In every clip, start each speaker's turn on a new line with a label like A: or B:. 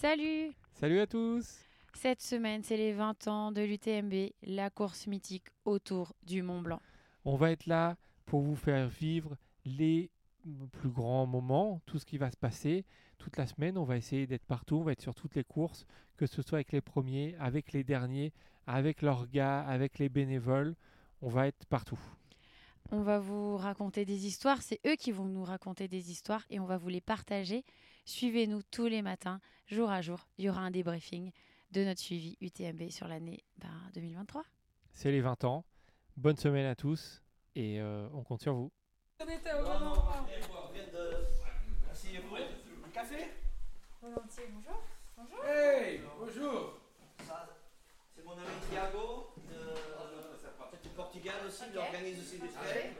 A: Salut
B: Salut à tous
A: Cette semaine, c'est les 20 ans de l'UTMB, la course mythique autour du Mont Blanc.
B: On va être là pour vous faire vivre les plus grands moments, tout ce qui va se passer toute la semaine. On va essayer d'être partout, on va être sur toutes les courses, que ce soit avec les premiers, avec les derniers, avec leurs gars, avec les bénévoles. On va être partout.
A: On va vous raconter des histoires, c'est eux qui vont nous raconter des histoires et on va vous les partager. Suivez-nous tous les matins, jour à jour. Il y aura un débriefing de notre suivi UTMB sur l'année 2023.
B: C'est les 20 ans. Bonne semaine à tous et euh, on compte sur vous.
C: On était au bon endroit.
D: Un café
A: Volontiers, bonjour. Bonjour.
C: Hey, bonjour.
D: Ça, c'est mon ami Thiago de, du Portugal aussi, il organise aussi des fêtes.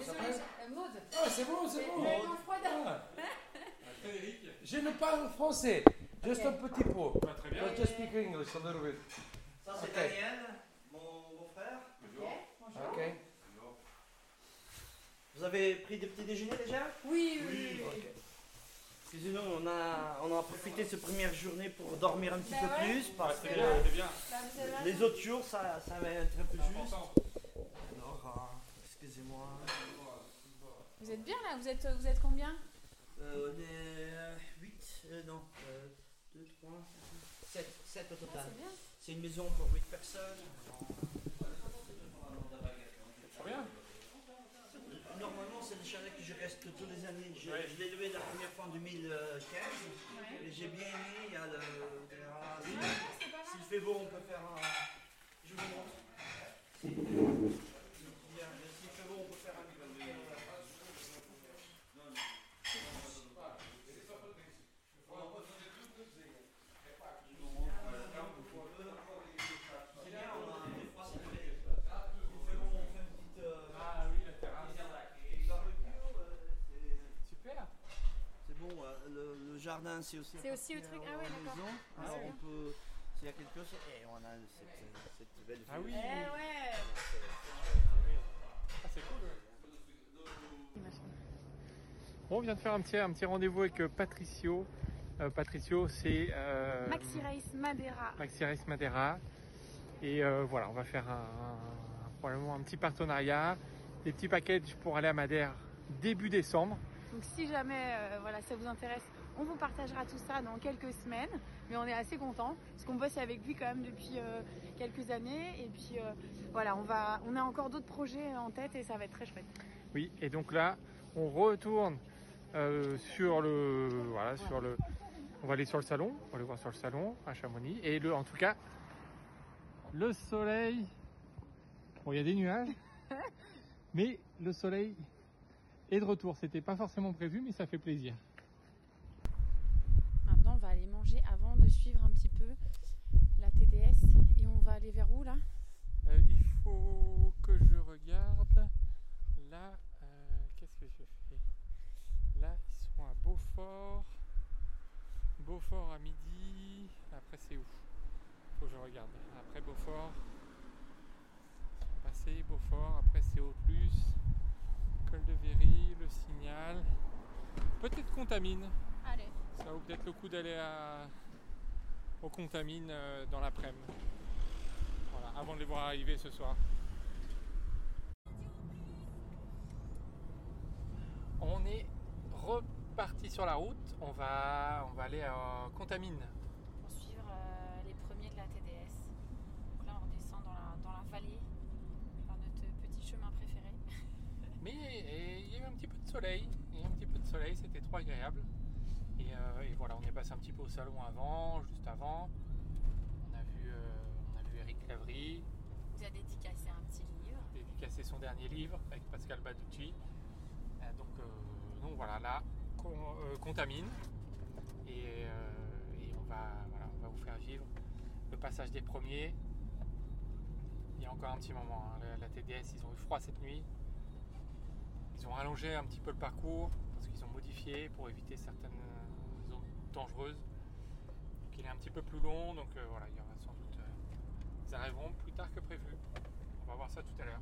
C: S'appelle
A: Maud.
C: Ah, c'est bon, c'est bon. Ah. Je ne parle français. Juste un petit peu.
B: très bien.
C: But just speak English a little bit.
D: Ça, c'est. Daniel, mon, mon frère.
C: Ok.
D: Vous avez pris des petits déjeuners déjà?
A: Oui,
D: Ok. Excusez-nous, on a, on a profité de cette première journée pour dormir un petit
A: Bah
D: peu
A: ouais.
D: plus parce que
B: bien.
D: les autres jours, ça, ça va être un peu juste. Alors, euh, excusez-moi.
A: Vous êtes bien là? Vous êtes, vous êtes combien?
D: Euh, on est 8, non, 2, 3, 7, 7 au total.
A: bien.
D: C'est une maison pour 8 personnes.
B: Bien.
D: Normalement, c'est le chalet que je reste tous les années. Je, je l'ai levé la première fois en 2015. Et j'ai bien aimé. Il y a le terrasse. S'il fait beau, on peut faire un. Je vous montre. Si- Bien, S'il fait beau, on peut faire un. C'est bien, on a des fois c'est fait. Il fait beau, on fait une petite. euh,
B: Ah oui, la terrasse.
D: barbecue, euh, c'est-
B: Super.
D: C'est bon, euh, le, le jardin c'est aussi.
A: C'est aussi le truc, ah ouais, d'accord.
D: maison.
A: Ah,
D: on peut, s'il y a quelque chose, et on a cette, cette belle
B: Ah oui.
A: Eh ouais
B: Ah, c'est cool. Bon, on vient de faire un petit, un petit rendez-vous avec euh, Patricio. Euh, Patricio, c'est euh,
A: Maxi Race Madeira.
B: Maxi Race Madeira. Et euh, voilà, on va faire un, un- probablement un petit partenariat, des petits packages pour aller à Madère début décembre.
E: Donc si jamais euh, voilà, ça vous intéresse, on vous partagera tout ça dans quelques semaines. Mais on est assez content parce qu'on bosse avec lui quand même depuis euh, quelques années. Et puis euh, voilà, on, va, on a encore d'autres projets en tête et ça va être très chouette.
B: Oui, et donc là, on retourne sur le, voilà, sur le, on va aller sur le salon, on va aller voir sur le salon à Chamonix. Et le, en tout cas, le soleil, bon, il y a des nuages, mais le soleil est de retour. C'était pas forcément prévu, mais ça fait plaisir.
A: Maintenant, on va aller manger avant de suivre un petit peu la TDS. Et on va aller vers où là?
B: Euh, il faut que je regarde. Là, euh, qu'est-ce que je fais? Là, ils sont à Beaufort. Beaufort à midi. Après, c'est où? Faut que je regarde. Après Beaufort. Passés Beaufort. Après, c'est Haute-Luce. De Véry, le Signal. Peut-être Contamine.
E: Allez.
B: Ça vaut peut-être le coup d'aller à... au Contamine euh, dans l'après-midi. Voilà, avant de les voir arriver ce soir. On est reparti sur la route. On va, on va aller à Contamine.
A: Pour suivre euh, les premiers de la TDS. Donc là, on descend dans la, dans la vallée par notre petit chemin préféré.
B: Mais il y a eu un petit peu de soleil. Il y a eu un petit peu de soleil, c'était trop agréable. Et, euh, et voilà, on est passé un petit peu au salon avant, juste avant. On a vu, euh, on a vu Eric Lavry.
A: Vous a dédicacé un petit livre.
B: dédicacé son dernier livre avec Pascal Baducci. Euh, donc, donc voilà, là, con- contamine. Et, et on, va, voilà, on va vous faire vivre le passage des premiers. Il y a encore un petit moment. hein. La, la TDS, ils ont eu froid cette nuit. Ils ont rallongé un petit peu le parcours parce qu'ils ont modifié pour éviter certaines zones dangereuses. Donc il est un petit peu plus long. Donc euh, voilà, il y aura sans doute. euh, ils arriveront plus tard que prévu. On va voir ça tout à l'heure.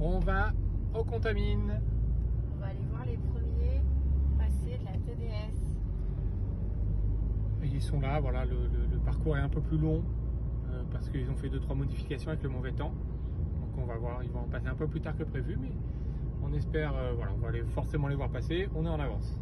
F: On va au Contamine.
A: On va aller voir les premiers passer de la TDS.
F: Et sont là, voilà, le, parcours est un peu plus long euh, parce qu'ils ont fait 2-3 modifications avec le mauvais temps. Donc on va voir, ils vont en passer un peu plus tard que prévu, mais on espère, euh, voilà, on va aller forcément les voir passer. On est en avance.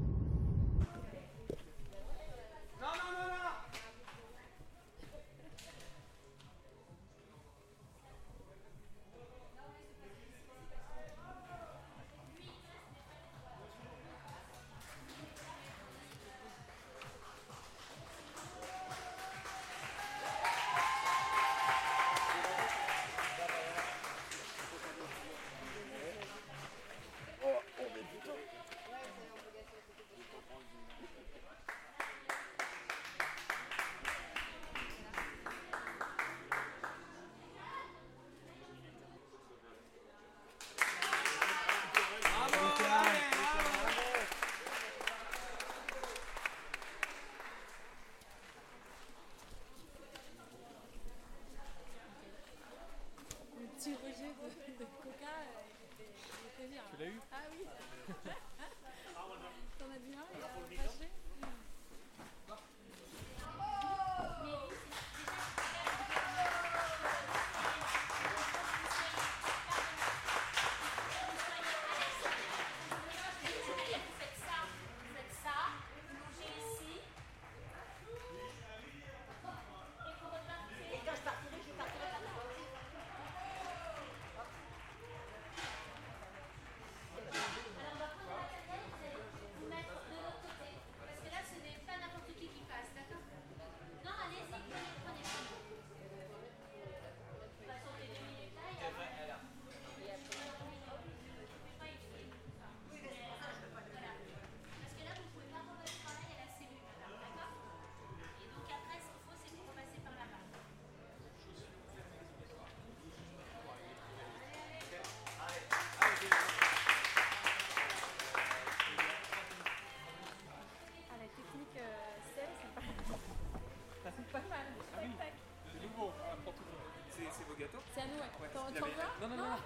A: Il
E: avait- Non, non, non, non.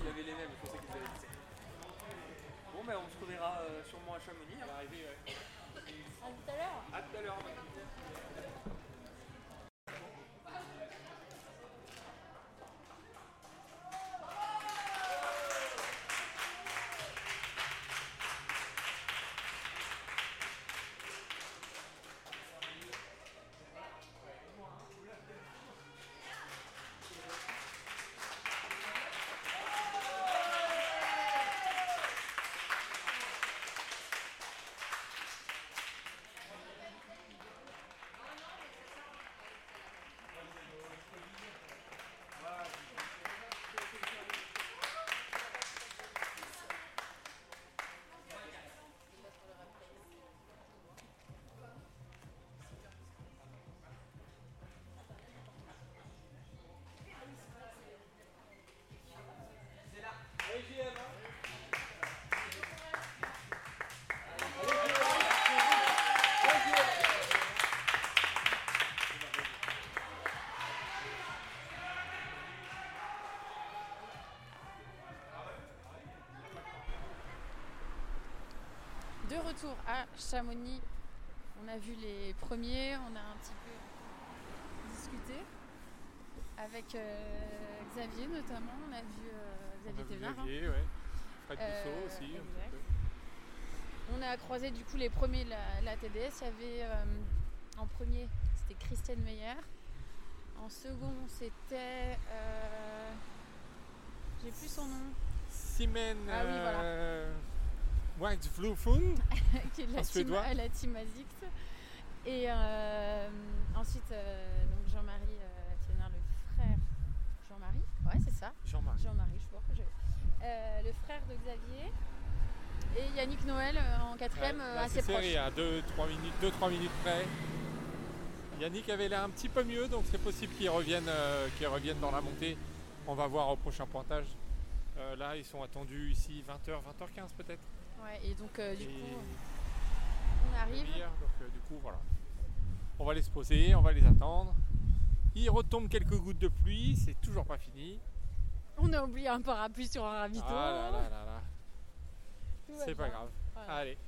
E: Il avait les mêmes, je pensais qu'ils avaient Bon, ben on se reverra euh, sûrement à Chamonix. À l'arrivée, ouais.
A: À tout à l'heure.
E: À tout à l'heure.
A: Retour à Chamonix, on a vu les premiers, on a un petit peu discuté avec euh, Xavier notamment, on a vu euh, Xavier Thévenard. hein.
F: Xavier, ouais. Fred
A: Euh,
F: aussi. un petit
A: exact.
F: peu.
A: On a croisé du coup les premiers de la, la TDS. Il y avait euh, en premier, c'était Christiane Meyer. En second, c'était. J'ai plus son nom,
F: Simen
A: Ah oui, voilà.
F: Vloefun.
A: qui est de la
F: En
A: team,
F: suédois.
A: à la. Et euh, ensuite, euh, donc Jean-Marie euh, le frère. Jean-Marie Ouais, c'est ça.
F: Jean-Marie.
A: Jean-Marie, je crois que je. Le frère de Xavier. Et Yannick Noël en quatrième,
F: Ouais, là,
A: assez proche.
F: serré à 2-3 minutes, 2-3 minutes près. Yannick avait l'air un petit peu mieux, donc c'est possible qu'il revienne, revienne dans la montée. On va voir au prochain pointage. Là, ils sont attendus ici 20h, 20h15 peut-être.
A: Et donc euh, du coup, on arrive.
F: Donc, euh, du coup, voilà. On va les poser, on va les attendre. Il retombe quelques gouttes de pluie, c'est toujours pas fini.
A: On a oublié un parapluie sur un ravito.
G: Ah c'est pas grave. Allez.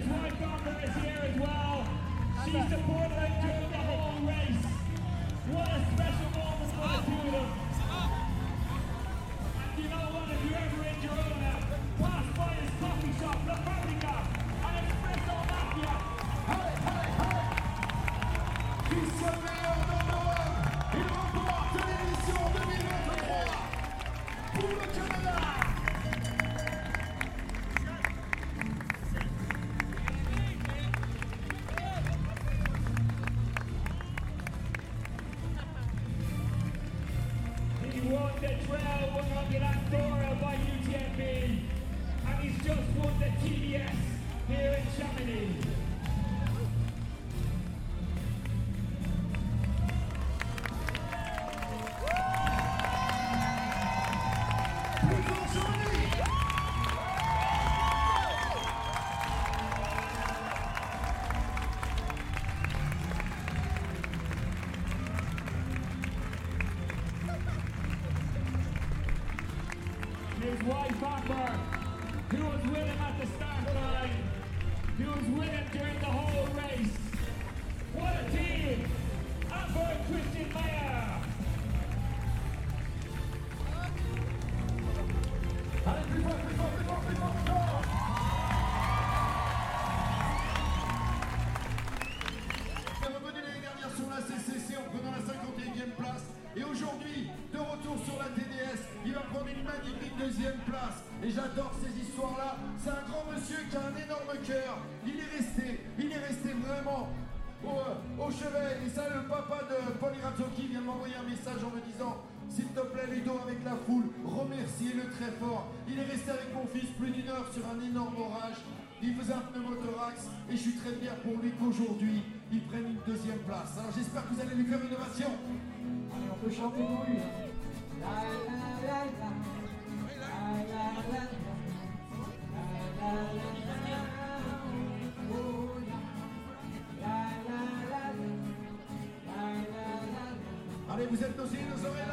H: Ty Barber is here as well. She supported us during the whole race. What a special moment for the two of them. And you know what, if you're ever in Girona, pass by this coffee shop.
G: They'll remerciez-le très fort. Il est resté avec mon fils plus d'une heure sur un énorme orage. Il faisait un pneumothorax et je suis très fier pour lui qu'aujourd'hui, il prenne une deuxième place. Alors j'espère que vous allez lui faire une ovation.
I: Allez, on peut chanter pour lui. Hein.
G: Allez, vous êtes nos oreilles.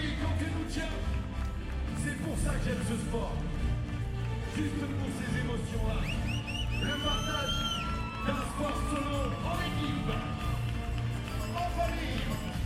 G: million qui nous tient. C'est pour ça que j'aime ce sport. Juste pour ces émotions-là. Le partage d'un sport solo en équipe. En famille.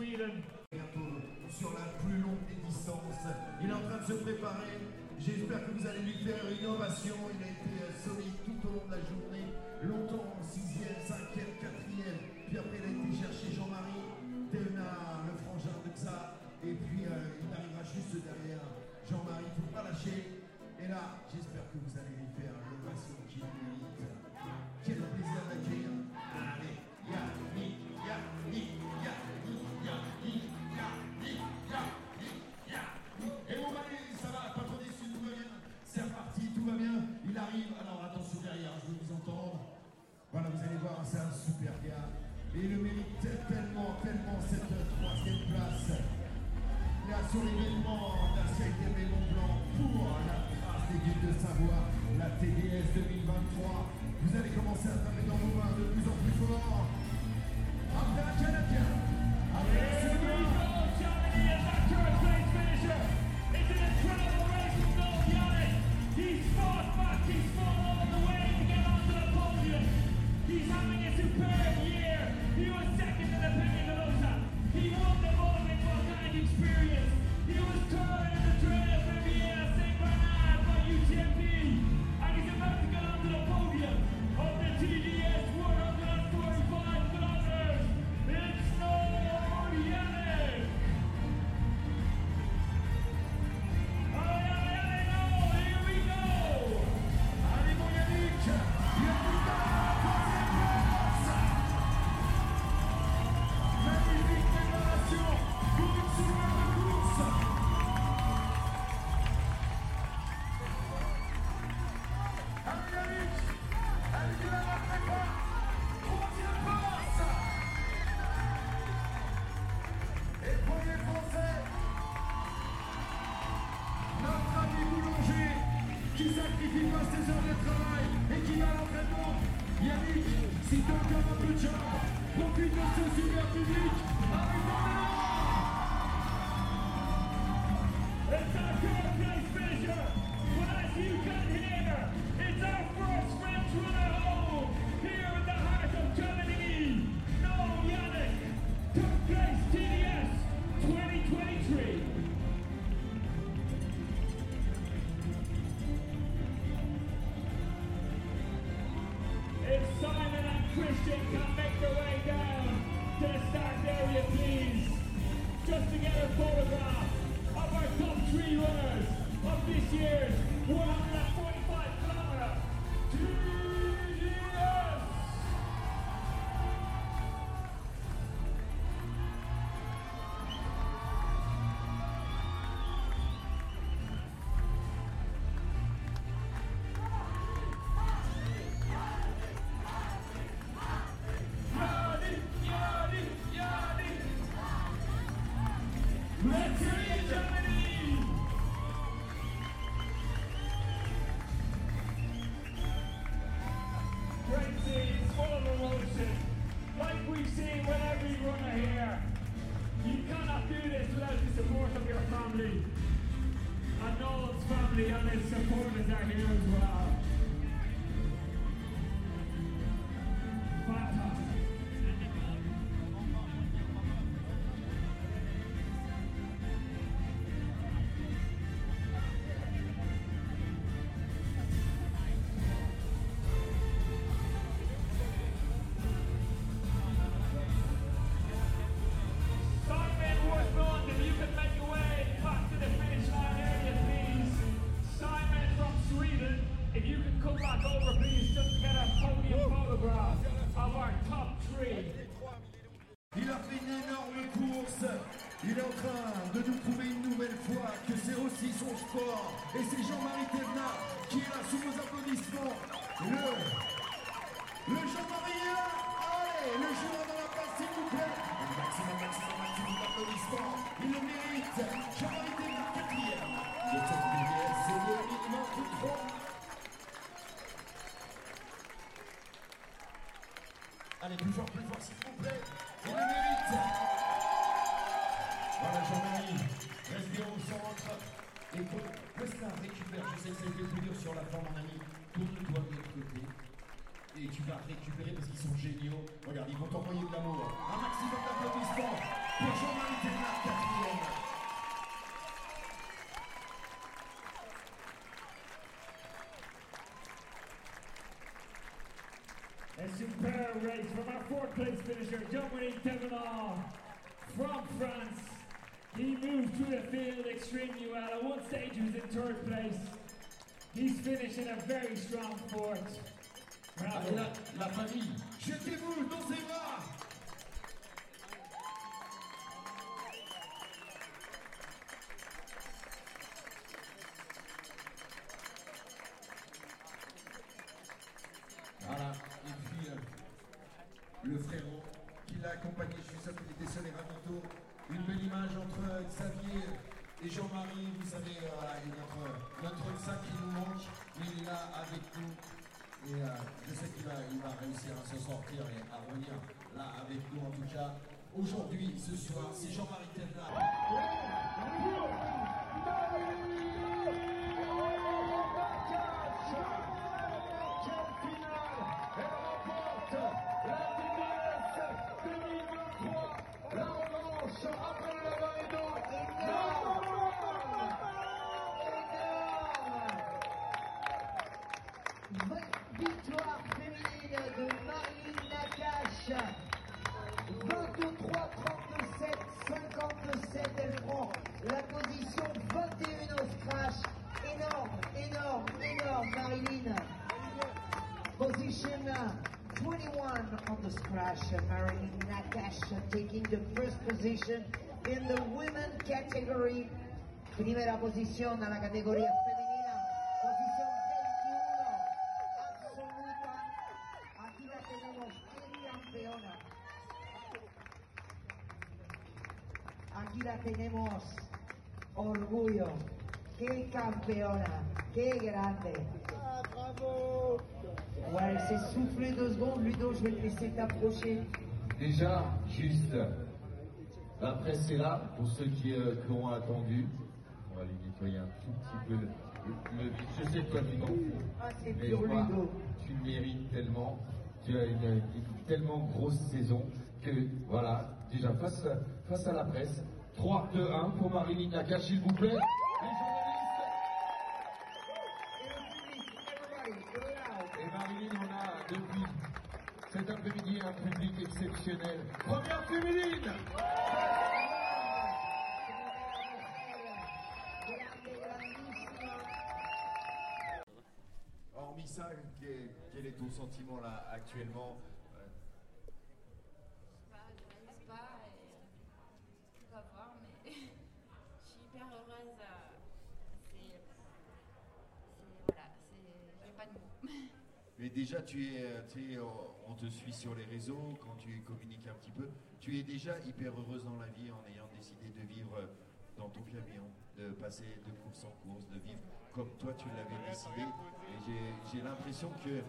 G: Bientôt sur la plus longue des distances. Il est en train de se préparer. J'espère que vous allez lui faire une ovation. Il a été euh, solide tout au long de la journée. Longtemps, 6e, 5e, Puis après, il a été chercher Jean-Marie Théna, le frangin de ça. Et puis, euh, il arrivera juste derrière Jean-Marie. Il ne faut pas lâcher. Et là,
H: support of your family and Noel's family and his supporters are here as well.
G: Place
H: finisher, Dominique Tevenard from France. He moved through the field extremely well. At one stage he was in third place. He's finishing a very strong fourth. Bravo.
G: Ah, là, la famille, jetez-vous je sais qu'il va, réussir à se sortir et à revenir là avec nous en tout cas. Aujourd'hui, ce soir, c'est Jean-Marie Tella.
I: Nakache. 23, 37, 57, elle prend la position 21 au scratch. Énorme, énorme, énorme, Marilyn. Position 21 on the scratch. Marilyn Nakache taking the first position in the women category. Primera posición a la categoría femenina. Posición 21 absoluta. Aquí la tenemos, qué campeona. Aquí la tenemos, orgullo. Qué campeona, qué grande. Ouais, elle s'est soufflé deux secondes, Ludo, je vais te laisser t'approcher.
J: Déjà, juste, la presse est là pour ceux qui, euh, qui ont attendu. On va lui nettoyer un tout petit peu le, le- Je sais que toi tu t'en fous.
I: Ah, c'est
J: toi,
I: Ludo.
J: tu le mérites tellement. Tu as une, une tellement grosse saison que, voilà, déjà face, face à la presse, 3, 2, 1 pour Marilyn Nakache, s'il vous plaît. Les journalistes. Et Marilyn, on a depuis cet après-midi un public exceptionnel. Première féminine
G: Hormis ça, quel est ton sentiment là actuellement Euh,
K: Bah, je réalise pas et euh, on va voir, mais je suis hyper heureuse. euh, C'est. c'est- Voilà, c'est. J'ai pas de mots.
G: Mais déjà, tu es, euh, tu sais, on te suit sur les réseaux, quand tu communiques un petit peu, tu es déjà hyper heureuse dans la vie en ayant décidé de vivre euh, dans ton camion, de passer de course en course, de vivre comme toi tu l'avais décidé. Et j'ai- j'ai l'impression que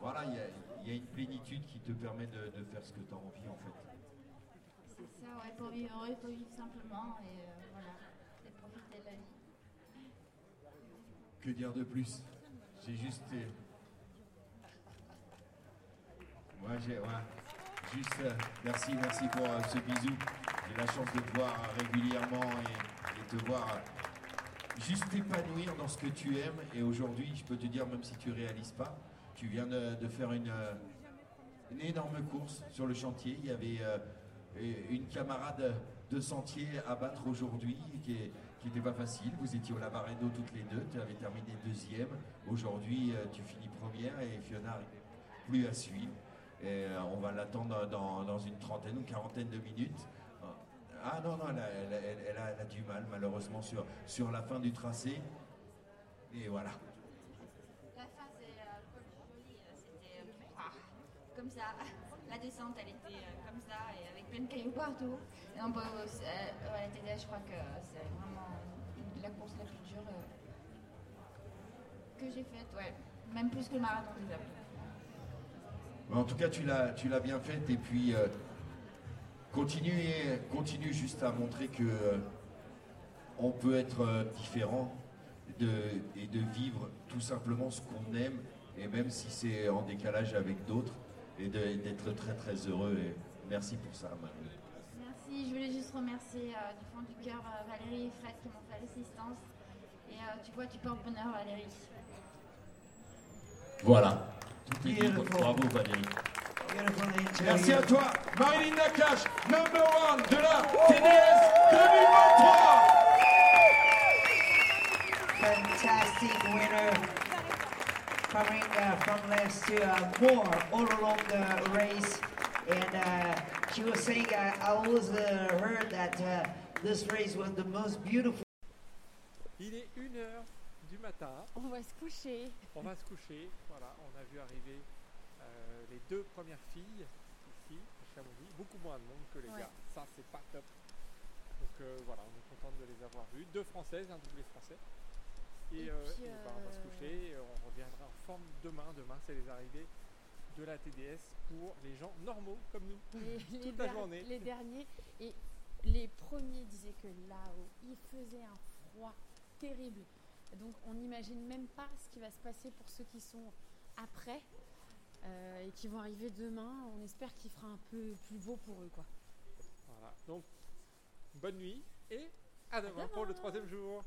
G: voilà, il y a, il y a une plénitude qui te permet de, de faire ce que tu as envie en fait.
K: C'est ça, ouais, pour vivre heureux, il faut vivre simplement et euh, voilà, et profiter de la vie.
G: Que dire de plus? J'ai juste. euh, Ouais, j'ai. Ouais. Juste. euh, merci, merci pour euh, ce bisou. J'ai la chance de te voir euh, régulièrement et, et te voir juste t'épanouir dans ce que tu aimes. Et aujourd'hui, je peux te dire, même si tu réalises pas, tu viens de, faire une, énorme course sur le chantier. Il y avait une camarade de sentier à battre aujourd'hui qui est- n'était pas facile. Vous étiez au Lavaredo toutes les deux. Tu avais terminé deuxième. Aujourd'hui, tu finis première et Fiona plus à suivre. Et euh, on va l'attendre dans, une trentaine ou quarantaine de minutes. Ah non, non, elle a, du mal malheureusement sur, sur la fin du tracé. Et voilà.
K: La c'est euh, euh, c'était euh, ah, comme ça. La descente, elle était comme ça et avec plein de cailloux partout. Et on je crois que c'est vraiment la course la plus dure que j'ai faite, ouais. Même plus que le marathon.
G: En tout cas, tu l'as, tu l'as bien fait et puis euh, continue, continue juste à montrer que euh, on peut être euh, différent de, et de vivre tout simplement ce qu'on aime et même si c'est en décalage avec d'autres, et d'être très très heureux. Et merci pour ça, Marie.
K: Merci, je voulais juste remercier du fond du cœur Valérie et Fred qui m'ont fait l'assistance. Et tu vois, tu portes bonheur Valérie.
G: Voilà. Dit. Bravo Valérie.
L: Merci à toi, Marilyn Nakache, number one de la TDS 2023.
M: Fantastic winner. Coming uh, from last to uh, more all along the race. And uh, she was saying, uh, I always uh, heard that uh, this race was the most beautiful.
B: Matin.
A: On va se coucher.
B: On va se coucher. Voilà, on a vu arriver euh, les deux premières filles ici, à Chamonix. Beaucoup moins de monde que les
A: Ouais.
B: gars. Ça, c'est pas top. Donc euh, voilà, on est content de les avoir vues. Deux françaises, un doublé français. Et,
A: Et
B: euh,
A: puis,
B: et bah, on va se coucher. et On reviendra en forme demain. Demain, c'est les arrivées de la TDS pour les gens normaux comme nous.
A: Les, les
B: Toute la journée.
A: les derniers et les premiers disaient que là-haut, il faisait un froid terrible. Donc on n'imagine même pas ce qui va se passer pour ceux qui sont après euh, et qui vont arriver demain. On espère qu'il fera un peu plus beau pour eux. Quoi.
B: Voilà. Donc, bonne nuit et à demain pour le troisième jour.